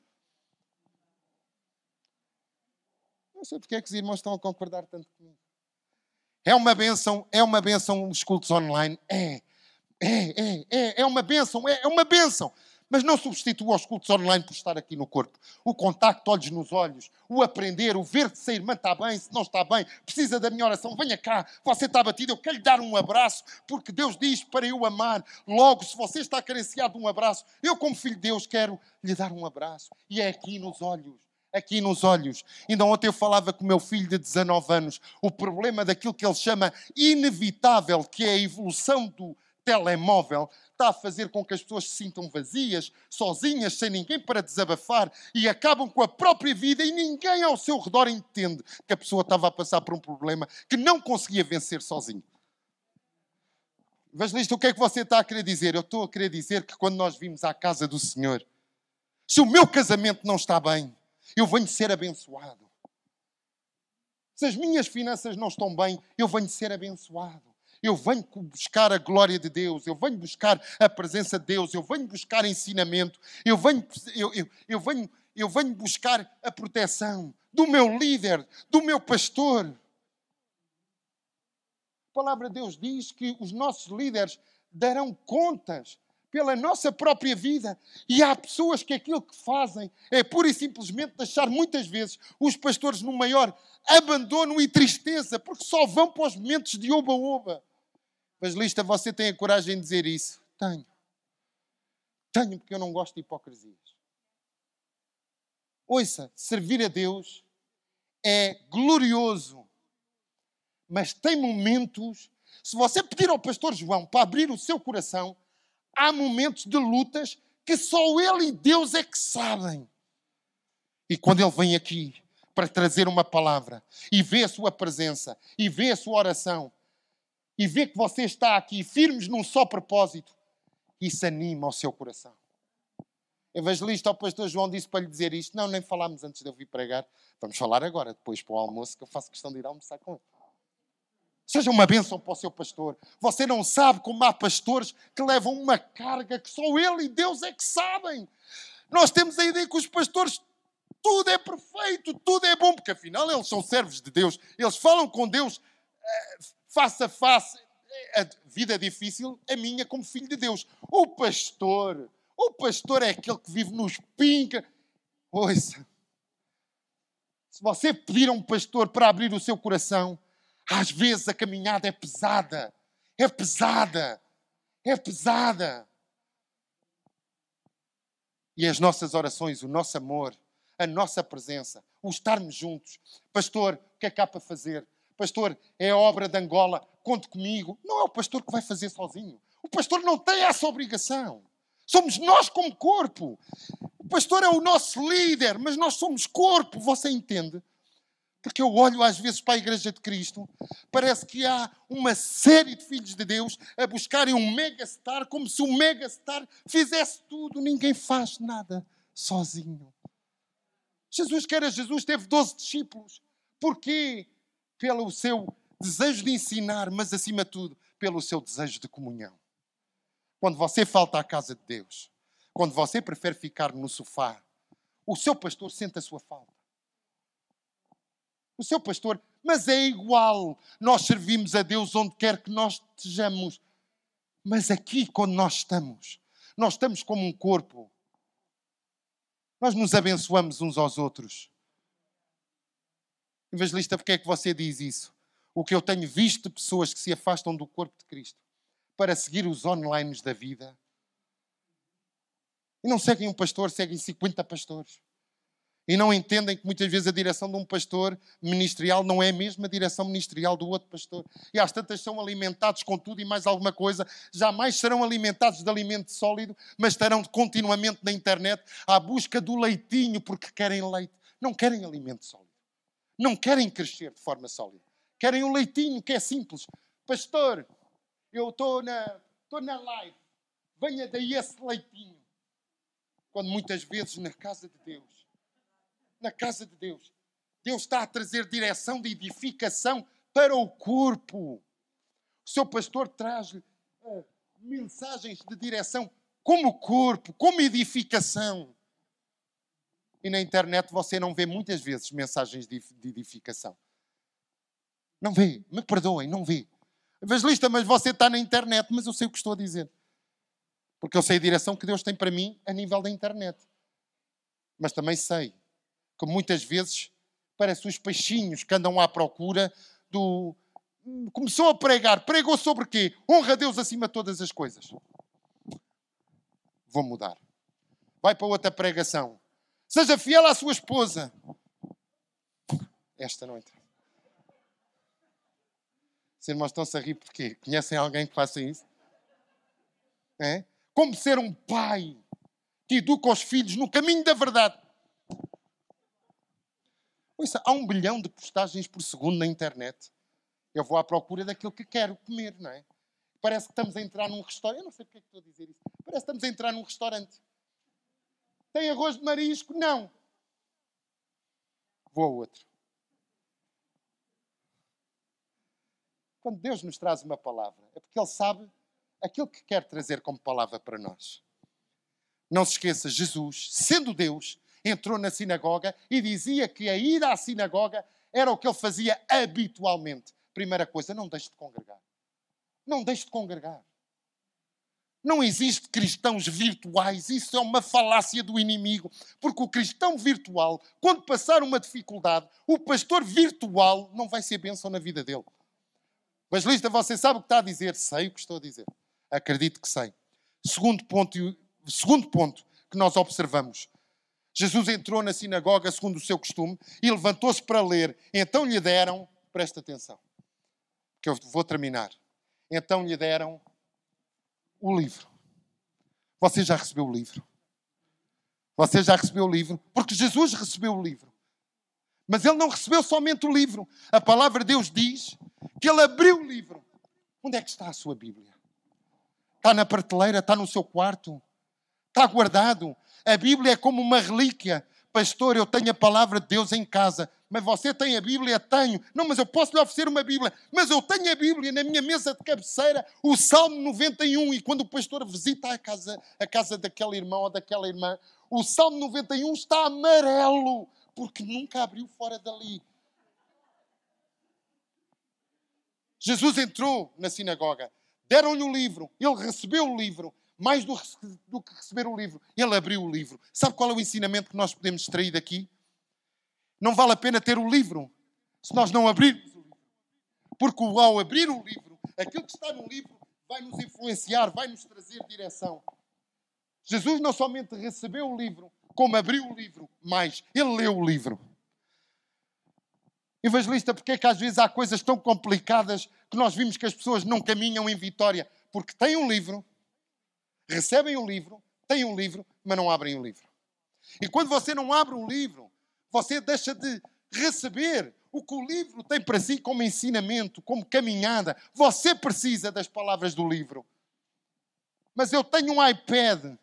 Não sei porque é que os irmãos estão a concordar tanto comigo. É uma benção, é uma benção os cultos online. É, é, é, é, é uma benção, é, é uma benção mas não substitua os cultos online por estar aqui no corpo. O contacto, olhos nos olhos, o aprender, o ver se a irmã está bem, se não está bem, precisa da minha oração, venha cá, você está batido, eu quero lhe dar um abraço, porque Deus diz para eu amar. Logo, se você está carenciado de um abraço, eu, como filho de Deus, quero lhe dar um abraço. E é aqui nos olhos aqui nos olhos. Ainda ontem eu falava com o meu filho de 19 anos, o problema daquilo que ele chama inevitável, que é a evolução do telemóvel, está a fazer com que as pessoas se sintam vazias, sozinhas, sem ninguém para desabafar e acabam com a própria vida e ninguém ao seu redor entende que a pessoa estava a passar por um problema que não conseguia vencer sozinho. Evangelista, o que é que você está a querer dizer? Eu estou a querer dizer que quando nós vimos à casa do Senhor, se o meu casamento não está bem, eu venho ser abençoado. Se as minhas finanças não estão bem, eu venho ser abençoado. Eu venho buscar a glória de Deus, eu venho buscar a presença de Deus, eu venho buscar ensinamento, eu venho, eu, eu, eu venho, eu venho buscar a proteção do meu líder, do meu pastor. A palavra de Deus diz que os nossos líderes darão contas pela nossa própria vida. E há pessoas que aquilo que fazem é pura e simplesmente deixar muitas vezes os pastores no maior abandono e tristeza, porque só vão para os momentos de oba-oba. Evangelista, você tem a coragem de dizer isso? Tenho. Tenho, porque eu não gosto de hipocrisias. Ouça, servir a Deus é glorioso, mas tem momentos. Se você pedir ao pastor João para abrir o seu coração, há momentos de lutas que só ele e Deus é que sabem. E quando ele vem aqui para trazer uma palavra e vê a sua presença e vê a sua oração e vê que você está aqui firmes num só propósito, isso anima o seu coração. Evangelista, o pastor João disse para lhe dizer isto. Não, nem falámos antes de eu vir pregar. Vamos falar agora, depois para o almoço, que eu faço questão de ir almoçar com ele. Seja uma bênção para o seu pastor. Você não sabe como há pastores que levam uma carga que só ele e Deus é que sabem. Nós temos a ideia que os pastores tudo é perfeito, tudo é bom, porque afinal eles são servos de Deus. Eles falam com Deus eh, face a face. A vida é difícil, a minha como filho de Deus. O pastor, o pastor é aquele que vive nos pinca. Ouça, se você pedir a um pastor para abrir o seu coração, às vezes a caminhada é pesada. É pesada. É pesada. E as nossas orações, o nosso amor, a nossa presença, o estarmos juntos. Pastor, o que é que há para fazer? Pastor, é obra de Angola, conte comigo. Não é o pastor que vai fazer sozinho. O pastor não tem essa obrigação. Somos nós como corpo. O pastor é o nosso líder, mas nós somos corpo, você entende? Porque eu olho às vezes para a Igreja de Cristo, parece que há uma série de filhos de Deus a buscarem um megastar, como se o megastar fizesse tudo, ninguém faz nada sozinho. Jesus, que era Jesus, teve 12 discípulos. Porquê? Pelo seu desejo de ensinar, mas acima de tudo, pelo seu desejo de comunhão. Quando você falta à casa de Deus, quando você prefere ficar no sofá, o seu pastor sente a sua falta o seu pastor, mas é igual. Nós servimos a Deus onde quer que nós estejamos. Mas aqui, quando nós estamos, nós estamos como um corpo. Nós nos abençoamos uns aos outros. Evangelista, porque é que você diz isso? O que eu tenho visto de pessoas que se afastam do corpo de Cristo para seguir os online da vida. E não seguem um pastor, seguem 50 pastores. E não entendem que muitas vezes a direção de um pastor ministerial não é a mesma direção ministerial do outro pastor. E às tantas são alimentados com tudo e mais alguma coisa. Jamais serão alimentados de alimento sólido, mas estarão continuamente na internet à busca do leitinho porque querem leite. Não querem alimento sólido. Não querem crescer de forma sólida. Querem um leitinho que é simples. Pastor, eu estou na, na live. Venha daí esse leitinho. Quando muitas vezes na casa de Deus na casa de Deus. Deus está a trazer direção de edificação para o corpo. O seu pastor traz-lhe uh, mensagens de direção como corpo, como edificação. E na internet você não vê muitas vezes mensagens de edificação. Não vê, me perdoem, não vê. Evangelista, mas você está na internet, mas eu sei o que estou a dizer. Porque eu sei a direção que Deus tem para mim a nível da internet. Mas também sei que muitas vezes parece os peixinhos que andam à procura do. Começou a pregar, pregou sobre quê? Honra a Deus acima de todas as coisas. Vou mudar. Vai para outra pregação. Seja fiel à sua esposa. Esta noite. Os irmãos estão-se a rir porque conhecem alguém que faça isso? É? Como ser um pai que educa os filhos no caminho da verdade. Ouça, há um bilhão de postagens por segundo na internet. Eu vou à procura daquilo que quero comer, não é? Parece que estamos a entrar num restaurante. Eu não sei porque é que estou a dizer isso. Parece que estamos a entrar num restaurante. Tem arroz de marisco? Não. Vou a outro. Quando Deus nos traz uma palavra, é porque Ele sabe aquilo que quer trazer como palavra para nós. Não se esqueça, Jesus, sendo Deus, entrou na sinagoga e dizia que a ida à sinagoga era o que ele fazia habitualmente. Primeira coisa, não deixe de congregar. Não deixe de congregar. Não existe cristãos virtuais, isso é uma falácia do inimigo, porque o cristão virtual, quando passar uma dificuldade, o pastor virtual não vai ser bênção na vida dele. Evangelista, você sabe o que está a dizer? Sei o que estou a dizer. Acredito que sei. Segundo ponto, segundo ponto que nós observamos. Jesus entrou na sinagoga segundo o seu costume e levantou-se para ler. Então lhe deram, presta atenção, que eu vou terminar. Então lhe deram o livro. Você já recebeu o livro? Você já recebeu o livro? Porque Jesus recebeu o livro. Mas ele não recebeu somente o livro. A palavra de Deus diz que ele abriu o livro. Onde é que está a sua Bíblia? Está na prateleira? Está no seu quarto? Está guardado? A Bíblia é como uma relíquia. Pastor, eu tenho a palavra de Deus em casa. Mas você tem a Bíblia? Tenho. Não, mas eu posso lhe oferecer uma Bíblia. Mas eu tenho a Bíblia na minha mesa de cabeceira, o Salmo 91. E quando o pastor visita a casa, a casa daquele irmão ou daquela irmã, o Salmo 91 está amarelo, porque nunca abriu fora dali. Jesus entrou na sinagoga, deram-lhe o livro, ele recebeu o livro, mais do, do, que receber o livro, ele abriu o livro. Sabe qual é o ensinamento que nós podemos extrair daqui? Não vale a pena ter o livro se nós não abrirmos o livro. Porque ao abrir o livro, aquilo que está no livro vai nos influenciar, vai nos trazer direção. Jesus não somente recebeu o livro, como abriu o livro, mas ele leu o livro. Evangelista, porque é que às vezes há coisas tão complicadas que nós vimos que as pessoas não caminham em vitória? Porque têm um livro, recebem o um livro, têm um livro, mas não abrem o livro. E quando você não abre um livro, você deixa de receber o que o livro tem para si como ensinamento, como caminhada. Você precisa das palavras do livro. Mas eu tenho um iPad.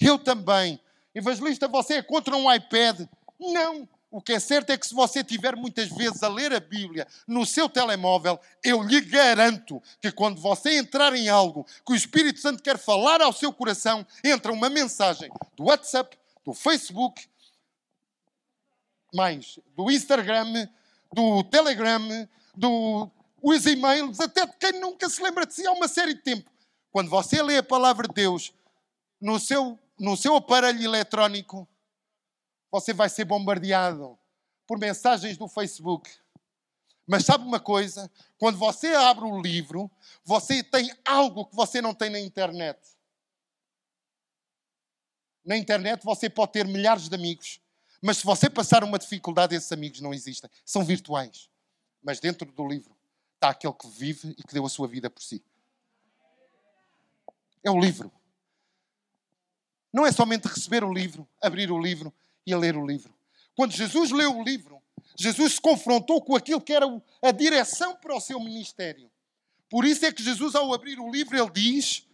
Eu também. Evangelista, você é contra um iPad? Não. O que é certo é que se você tiver muitas vezes a ler a Bíblia no seu telemóvel, eu lhe garanto que quando você entrar em algo que o Espírito Santo quer falar ao seu coração, entra uma mensagem do WhatsApp, do Facebook, mais do Instagram, do Telegram, do, os e-mails, até de quem nunca se lembra de si há uma série de tempo. Quando você lê a palavra de Deus no seu, no seu aparelho eletrónico, você vai ser bombardeado por mensagens do Facebook. Mas sabe uma coisa? Quando você abre o livro, você tem algo que você não tem na internet. Na internet você pode ter milhares de amigos, mas se você passar uma dificuldade, esses amigos não existem. São virtuais. Mas dentro do livro está aquele que vive e que deu a sua vida por si. É o livro. Não é somente receber o livro, abrir o livro e ler o livro. Quando Jesus leu o livro, Jesus se confrontou com aquilo que era a direção para o seu ministério. Por isso é que Jesus, ao abrir o livro, ele diz: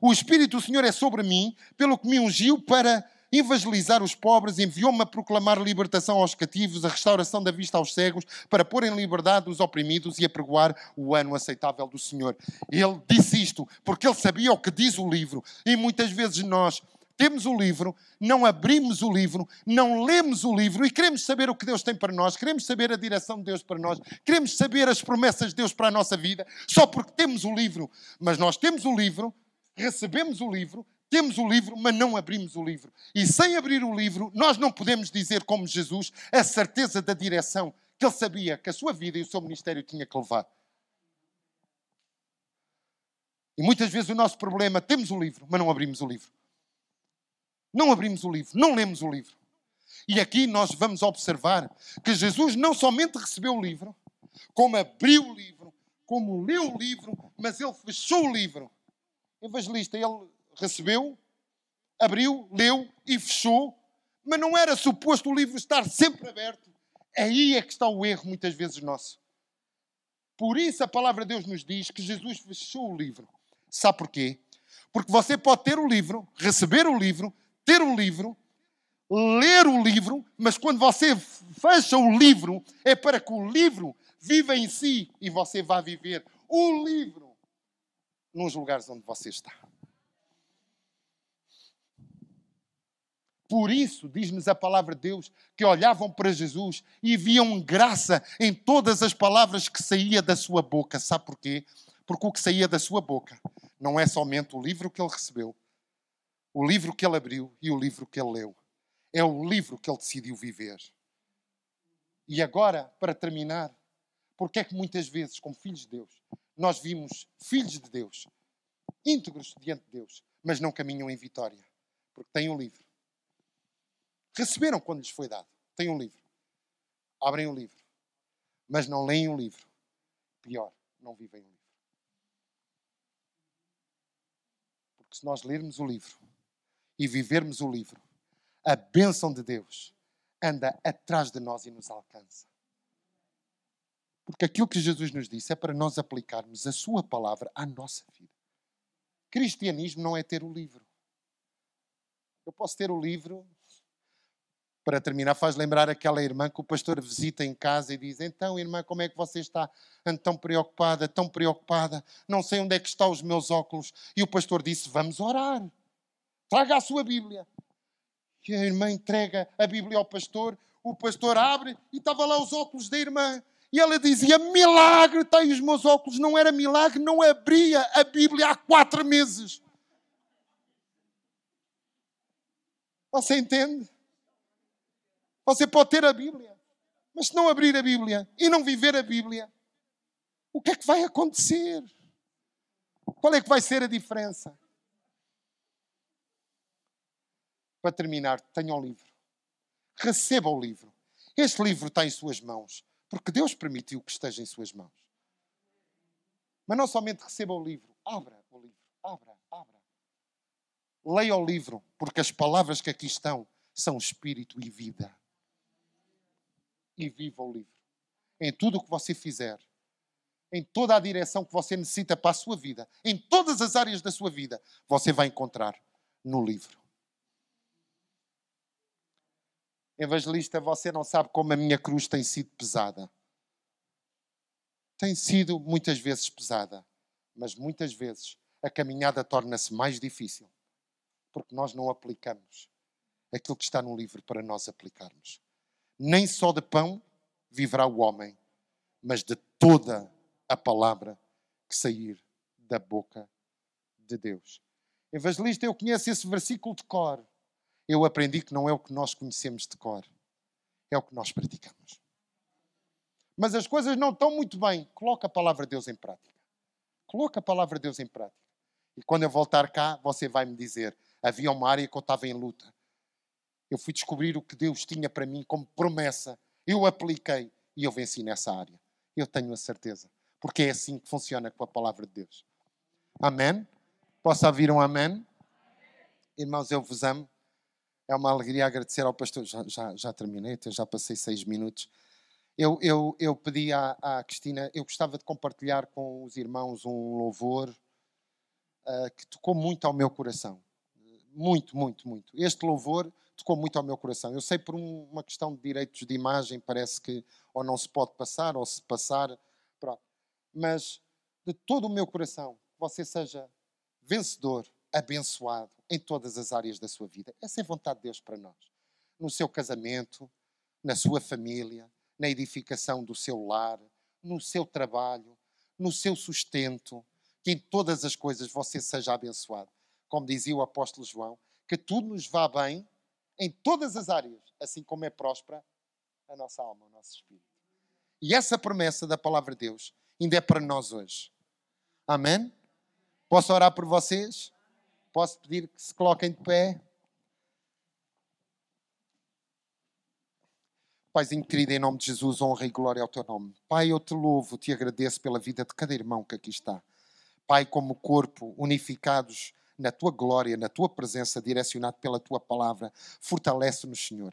O Espírito do Senhor é sobre mim, pelo que me ungiu para evangelizar os pobres, enviou-me a proclamar libertação aos cativos, a restauração da vista aos cegos, para pôr em liberdade os oprimidos e a pregoar o ano aceitável do Senhor. Ele disse isto porque ele sabia o que diz o livro. E muitas vezes nós temos o livro, não abrimos o livro, não lemos o livro e queremos saber o que Deus tem para nós, queremos saber a direção de Deus para nós, queremos saber as promessas de Deus para a nossa vida, só porque temos o livro. Mas nós temos o livro, recebemos o livro, temos o livro, mas não abrimos o livro. E sem abrir o livro, nós não podemos dizer, como Jesus, a certeza da direção que ele sabia que a sua vida e o seu ministério tinha que levar. E muitas vezes o nosso problema, temos o livro, mas não abrimos o livro. Não abrimos o livro, não lemos o livro. E aqui nós vamos observar que Jesus não somente recebeu o livro, como abriu o livro, como leu o livro, mas ele fechou o livro. Evangelista, ele recebeu, abriu, leu e fechou, mas não era suposto o livro estar sempre aberto. Aí é que está o erro, muitas vezes, nosso. Por isso a palavra de Deus nos diz que Jesus fechou o livro. Sabe porquê? Porque você pode ter o livro, receber o livro, ter o livro, ler o livro, mas quando você fecha o livro, é para que o livro viva em si e você vá viver o livro nos lugares onde você está. Por isso, diz-nos a palavra de Deus, que olhavam para Jesus e viam graça em todas as palavras que saía da sua boca. Sabe porquê? Porque o que saía da sua boca não é somente o livro que ele recebeu, o livro que ele abriu e o livro que ele leu. É o livro que ele decidiu viver. E agora, para terminar, porque é que muitas vezes, como filhos de Deus, nós vimos filhos de Deus, íntegros diante de Deus, mas não caminham em vitória? Porque têm um livro. Receberam quando lhes foi dado. Têm um livro. Abrem o um livro. Mas não leem o um livro. Pior, não vivem o um livro. Porque se nós lermos o livro e vivermos o livro, a bênção de Deus anda atrás de nós e nos alcança. Porque aquilo que Jesus nos disse é para nós aplicarmos a Sua palavra à nossa vida. Cristianismo não é ter o livro. Eu posso ter o livro, para terminar, faz lembrar aquela irmã que o pastor visita em casa e diz: Então, irmã, como é que você está? Ando tão preocupada, tão preocupada, não sei onde é que estão os meus óculos. E o pastor disse: Vamos orar. Traga a sua Bíblia. E a irmã entrega a Bíblia ao pastor, o pastor abre e estava lá os óculos da irmã. E ela dizia: Milagre, está aí os meus óculos. Não era milagre, não abria a Bíblia há quatro meses. Você entende? Você pode ter a Bíblia, mas se não abrir a Bíblia e não viver a Bíblia, o que é que vai acontecer? Qual é que vai ser a diferença? Para terminar, tenha o livro. Receba o livro. Este livro está em suas mãos, porque Deus permitiu que esteja em suas mãos. Mas não somente receba o livro, abra o livro, abra, abra. Leia o livro, porque as palavras que aqui estão são espírito e vida e viva o livro. Em tudo o que você fizer, em toda a direção que você necessita para a sua vida, em todas as áreas da sua vida, você vai encontrar no livro. Evangelista, você não sabe como a minha cruz tem sido pesada. Tem sido muitas vezes pesada, mas muitas vezes a caminhada torna-se mais difícil porque nós não aplicamos aquilo que está no livro para nós aplicarmos nem só de pão viverá o homem, mas de toda a palavra que sair da boca de Deus. Evangelista, eu conheço esse versículo de cor. Eu aprendi que não é o que nós conhecemos de cor, é o que nós praticamos. Mas as coisas não estão muito bem. Coloca a palavra de Deus em prática. Coloca a palavra de Deus em prática. E quando eu voltar cá, você vai me dizer: havia uma área que eu estava em luta eu fui descobrir o que Deus tinha para mim como promessa. Eu apliquei e eu venci nessa área. Eu tenho a certeza. Porque é assim que funciona com a palavra de Deus. Amém? Posso ouvir um amém? Irmãos, eu vos amo. É uma alegria agradecer ao pastor. Já, já, já terminei, já passei seis minutos. Eu, eu, eu pedi à, à Cristina, eu gostava de compartilhar com os irmãos um louvor uh, que tocou muito ao meu coração. Muito, muito, muito. Este louvor tocou muito ao meu coração. Eu sei por um, uma questão de direitos de imagem, parece que ou não se pode passar, ou se passar, pronto. Mas de todo o meu coração, você seja vencedor, abençoado em todas as áreas da sua vida. Essa é a vontade de Deus para nós. No seu casamento, na sua família, na edificação do seu lar, no seu trabalho, no seu sustento, que em todas as coisas você seja abençoado. Como dizia o apóstolo João, que tudo nos vá bem em todas as áreas, assim como é próspera a nossa alma, o nosso espírito. E essa promessa da palavra de Deus ainda é para nós hoje. Amém? Posso orar por vocês? Posso pedir que se coloquem de pé? Paizinho querido, em nome de Jesus, honra e glória ao teu nome. Pai, eu te louvo, te agradeço pela vida de cada irmão que aqui está. Pai, como corpo, unificados na tua glória, na tua presença, direcionado pela tua palavra. Fortalece-nos, Senhor.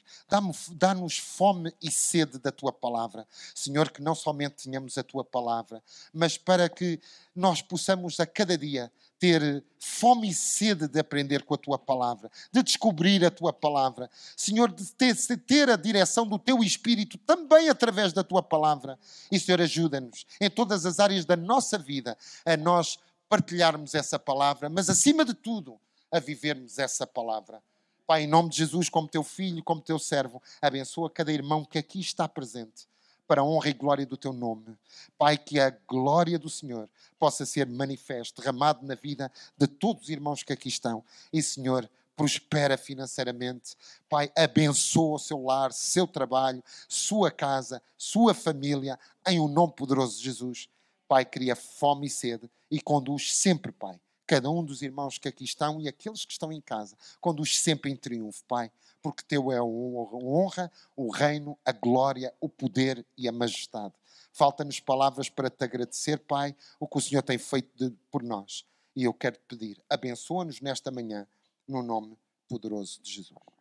Dá-nos fome e sede da tua palavra. Senhor, que não somente tenhamos a tua palavra, mas para que nós possamos a cada dia ter fome e sede de aprender com a tua palavra, de descobrir a tua palavra, Senhor, de ter, a direção do teu espírito também através da tua palavra. E, Senhor, ajuda-nos em todas as áreas da nossa vida a nós partilharmos essa palavra, mas acima de tudo, a vivermos essa palavra. Pai, em nome de Jesus, como teu filho, como teu servo, abençoa cada irmão que aqui está presente. Para a honra e glória do teu nome. Pai, que a glória do Senhor possa ser manifesta, derramado na vida de todos os irmãos que aqui estão. E, Senhor, prospera financeiramente. Pai, abençoa o seu lar, seu trabalho, sua casa, sua família, em o um nome poderoso de Jesus. Pai, cria fome e sede e conduz sempre, Pai, cada um dos irmãos que aqui estão e aqueles que estão em casa, conduz sempre em triunfo, Pai, porque Teu é a honra, o reino, a glória, o poder e a majestade. Falta-nos palavras para te agradecer, Pai, o que o Senhor tem feito de, por nós. E eu quero te pedir, abençoa-nos nesta manhã, no nome poderoso de Jesus.